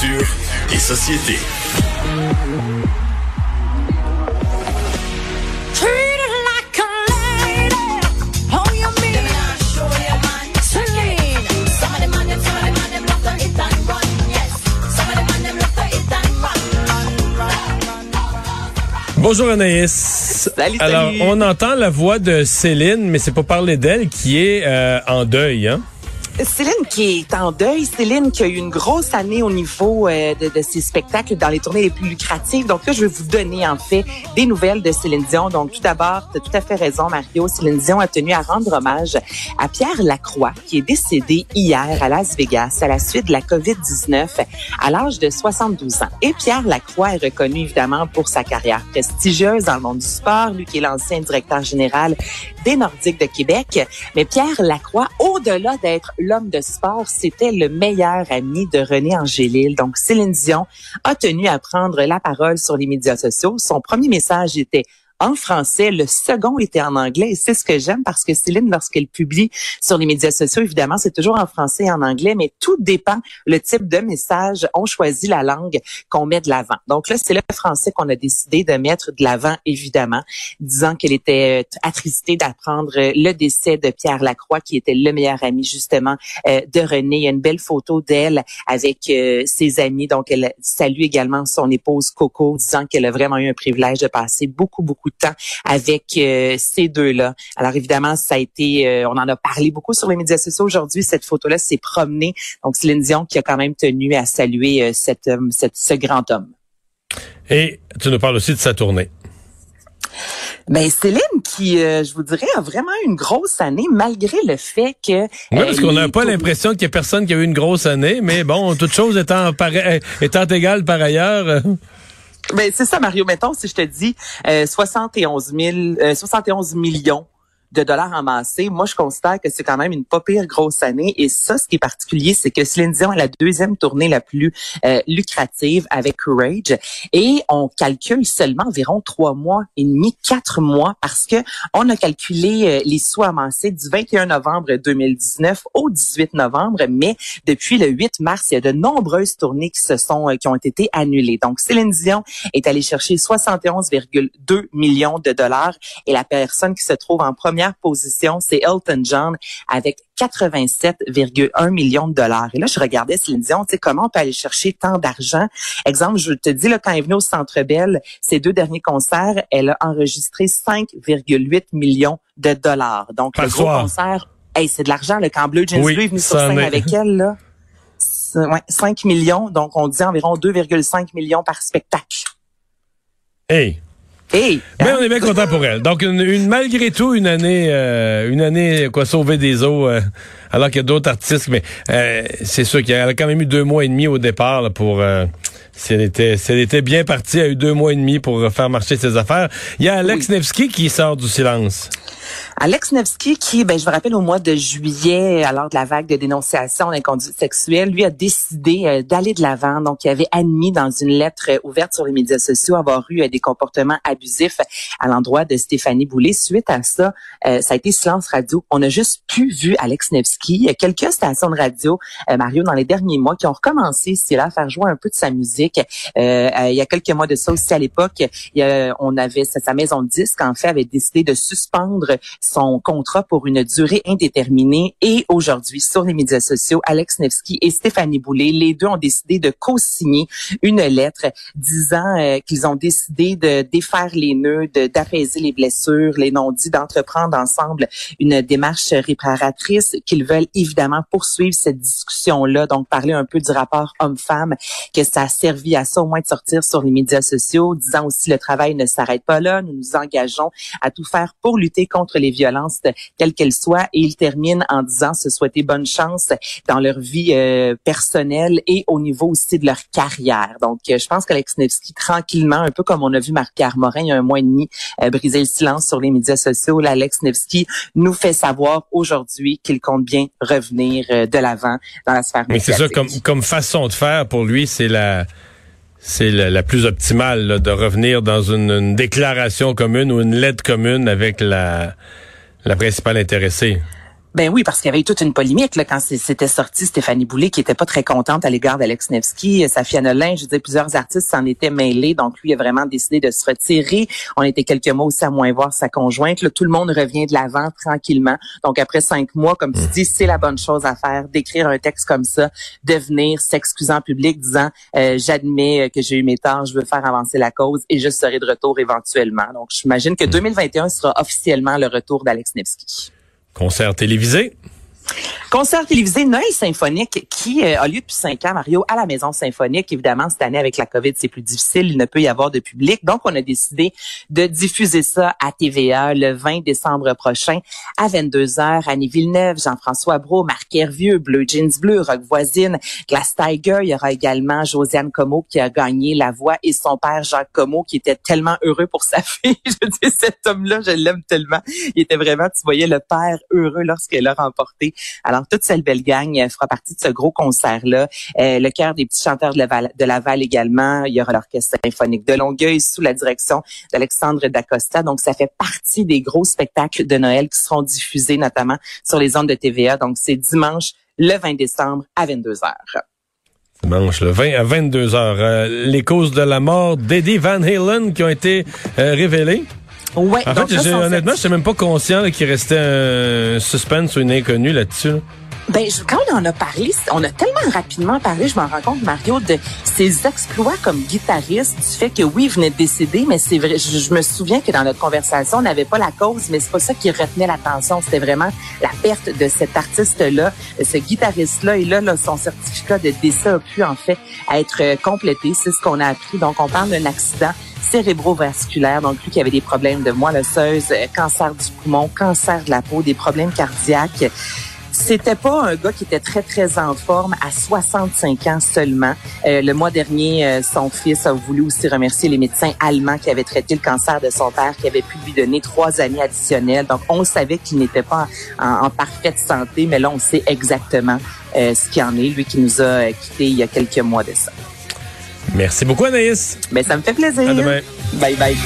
Culture et société. Bonjour Anaïs. Salut, Alors, salut. on entend la voix de Céline, mais c'est pas parler d'elle qui est euh, en deuil, hein? Céline qui est en deuil, Céline qui a eu une grosse année au niveau euh, de, ses spectacles dans les tournées les plus lucratives. Donc là, je vais vous donner en fait des nouvelles de Céline Dion. Donc tout d'abord, tu as tout à fait raison, Mario. Céline Dion a tenu à rendre hommage à Pierre Lacroix, qui est décédé hier à Las Vegas à la suite de la COVID-19 à l'âge de 72 ans. Et Pierre Lacroix est reconnu évidemment pour sa carrière prestigieuse dans le monde du sport, lui qui est l'ancien directeur général des Nordiques de Québec. Mais Pierre Lacroix, au-delà d'être l'homme de sport, c'était le meilleur ami de René Angélil. Donc, Céline Dion a tenu à prendre la parole sur les médias sociaux. Son premier message était en français. Le second était en anglais. Et c'est ce que j'aime parce que Céline, lorsqu'elle publie sur les médias sociaux, évidemment, c'est toujours en français et en anglais, mais tout dépend le type de message. On choisit la langue qu'on met de l'avant. Donc là, c'est le français qu'on a décidé de mettre de l'avant, évidemment, disant qu'elle était euh, attristée d'apprendre euh, le décès de Pierre Lacroix, qui était le meilleur ami, justement, euh, de René. Il y a une belle photo d'elle avec euh, ses amis. Donc, elle salue également son épouse Coco, disant qu'elle a vraiment eu un privilège de passer beaucoup, beaucoup de temps avec euh, ces deux-là. Alors évidemment, ça a été, euh, on en a parlé beaucoup sur les médias sociaux aujourd'hui. Cette photo-là s'est promenée. Donc Céline Dion qui a quand même tenu à saluer euh, cet homme, cet- ce grand homme. Et tu nous parles aussi de sa tournée. Ben Céline qui, euh, je vous dirais, a vraiment eu une grosse année malgré le fait que. Oui, parce euh, qu'on n'a pas l'impression qu'il y a personne qui a eu une grosse année, mais bon, toute chose étant, étant égale par ailleurs. Ben, c'est ça, Mario. Mettons, si je te dis euh, 71 000, euh, 71 millions de dollars amassés, moi, je considère que c'est quand même une pas pire grosse année. Et ça, ce qui est particulier, c'est que Céline Dion a la deuxième tournée la plus euh, lucrative avec Courage. Et on calcule seulement environ trois mois et demi, quatre mois, parce que on a calculé euh, les sous amassés du 21 novembre 2019 au 18 novembre, mais depuis le 8 mars, il y a de nombreuses tournées qui se sont, euh, qui ont été annulées. Donc, Céline Dion est allée chercher 71,2 millions de dollars et la personne qui se trouve en première position, c'est Elton John avec 87,1 millions de dollars. Et là, je regardais Céline Dion, tu sais, comment on peut aller chercher tant d'argent? Exemple, je te dis, là, quand elle est venue au Centre Bell, ses deux derniers concerts, elle a enregistré 5,8 millions de dollars. Donc, Par le gros soir. concert, hey, c'est de l'argent, le quand Bleu Jeans Oui, Bleu est venu sur scène est. avec elle, là. C'est- Ouais, 5 millions, donc on dit environ 2,5 millions par spectacle. Hey, Hey! mais hein? on est bien content pour elle. Donc, une, une- malgré tout, une année, euh, une année quoi, sauver des eaux, euh, alors qu'il y a d'autres artistes. Mais euh, c'est sûr qu'elle a quand même eu deux mois et demi au départ là, pour. euh, si elle était, si elle était bien partie, elle a eu deux mois et demi pour faire marcher ses affaires. Il y a Alex Nevsky qui sort du silence. Alex Nevsky, qui, ben, je me rappelle au mois de juillet, alors de la vague de dénonciation d'inconduite sexuelle, lui a décidé euh, d'aller de l'avant. Donc, il avait admis dans une lettre euh, ouverte sur les médias sociaux avoir eu euh, des comportements abusifs à l'endroit de Stéphanie Boulay. Suite à ça, euh, ça a été silence radio. On n'a juste plus vu Alex Nevsky. Il y a quelques stations de radio, euh, Mario, dans les derniers mois, qui ont recommencé, c'est là, à faire jouer un peu de sa musique. Euh, euh, il y a quelques mois de ça aussi, à l'époque, a- on avait sa sa maison de disques, en fait, avait décidé de suspendre son contrat pour une durée indéterminée. Et aujourd'hui, sur les médias sociaux, Alex Nevsky et Stéphanie Boulay, les deux ont décidé de co-signer une lettre disant euh, qu'ils ont décidé de défaire les nœuds, d'apaiser les blessures, les non-dits, d'entreprendre ensemble une démarche réparatrice, qu'ils veulent évidemment poursuivre cette discussion-là, donc parler un peu du rapport homme-femme, que ça a servi à ça au moins de sortir sur les médias sociaux, disant aussi le travail ne s'arrête pas là, nous nous engageons à tout faire pour lutter contre contre les violences quelles qu'elles soient. Et il termine en disant se souhaiter bonne chance dans leur vie euh, personnelle et au niveau aussi de leur carrière. Donc, euh, je pense qu'Alex Nevsky, tranquillement, un peu comme on a vu Marc-Pierre Morin il y a un mois et demi, euh, briser le silence sur les médias sociaux, Alex Nevsky nous fait savoir aujourd'hui qu'il compte bien revenir de l'avant dans la sphère Mais c'est ça, comme, comme façon de faire pour lui, c'est la c'est la, plus optimale de revenir dans une, déclaration commune ou une lettre commune avec la, la principale intéressée. Ben oui, parce qu'il y avait eu toute une polémique là, quand c'était sorti Stéphanie Boulay, qui était pas très contente à l'égard d'Alex Nevsky. Safia Nolin, je disais, plusieurs artistes s'en étaient mêlés, donc lui a vraiment décidé de se retirer. On était quelques mois aussi à moins voir sa conjointe. Là, tout le monde revient de l'avant tranquillement. Donc après cinq mois, comme tu dis, c'est la bonne chose à faire, d'écrire un texte comme ça, de venir s'excuser en public, disant euh, j'admets que j'ai eu mes torts, je veux faire avancer la cause et je serai de retour éventuellement. Donc j'imagine que 2021 sera officiellement le retour d'Alex Nevsky. Concert télévisé. Concert télévisé Noël symphonique qui euh, a lieu depuis cinq ans, Mario, à la Maison symphonique. Évidemment, cette année, avec la COVID, c'est plus difficile. Il ne peut y avoir de public. Donc, on a décidé de diffuser ça à TVA le 20 décembre prochain à 22h. Annie Villeneuve, Jean-François Brault, Marc Hervieux, Bleu Jeans Bleu, Rock Voisine, Glass Tiger. Il y aura également Josiane Comeau qui a gagné la voix et son père Jacques Comeau qui était tellement heureux pour sa fille. Je dis, cet homme-là, je l'aime tellement. Il était vraiment, tu voyais le père heureux lorsqu'elle a remporté alors, toute cette belle gang euh, fera partie de ce gros concert-là. Euh, le cœur des petits chanteurs de Laval, de Laval également. Il y aura l'Orchestre symphonique de Longueuil sous la direction d'Alexandre Dacosta. Donc, ça fait partie des gros spectacles de Noël qui seront diffusés notamment sur les ondes de TVA. Donc, c'est dimanche le 20 décembre à 22 h Dimanche le 20 à 22 h euh, les causes de la mort d'Eddie Van Halen qui ont été révélées. Ouais, en fait, honnêtement, je suis même pas conscient qu'il restait un suspense ou une inconnue là-dessus. Ben, quand on en a parlé, on a tellement rapidement parlé, je m'en rends compte, Mario, de ses exploits comme guitariste, du fait que oui, il venait de décéder, mais c'est vrai, je, me souviens que dans notre conversation, on n'avait pas la cause, mais c'est pas ça qui retenait l'attention, c'était vraiment la perte de cet artiste-là, ce guitariste-là, et là, là, son certificat de décès a pu, en fait, être complété, c'est ce qu'on a appris. Donc, on parle d'un accident cérébrovasculaire, donc lui qui avait des problèmes de moelle osseuse, euh, cancer du poumon, cancer de la peau, des problèmes cardiaques. C'était pas un gars qui était très très en forme à 65 ans seulement. Euh, le mois dernier, euh, son fils a voulu aussi remercier les médecins allemands qui avaient traité le cancer de son père, qui avaient pu lui donner trois années additionnelles. Donc on savait qu'il n'était pas en, en, parfaite santé, mais là on sait exactement ce qu'il en est. Lui qui nous a quittés il y a quelques mois de ça. Merci beaucoup, Anaïs. Ben, ça me fait plaisir. À demain. Bye bye.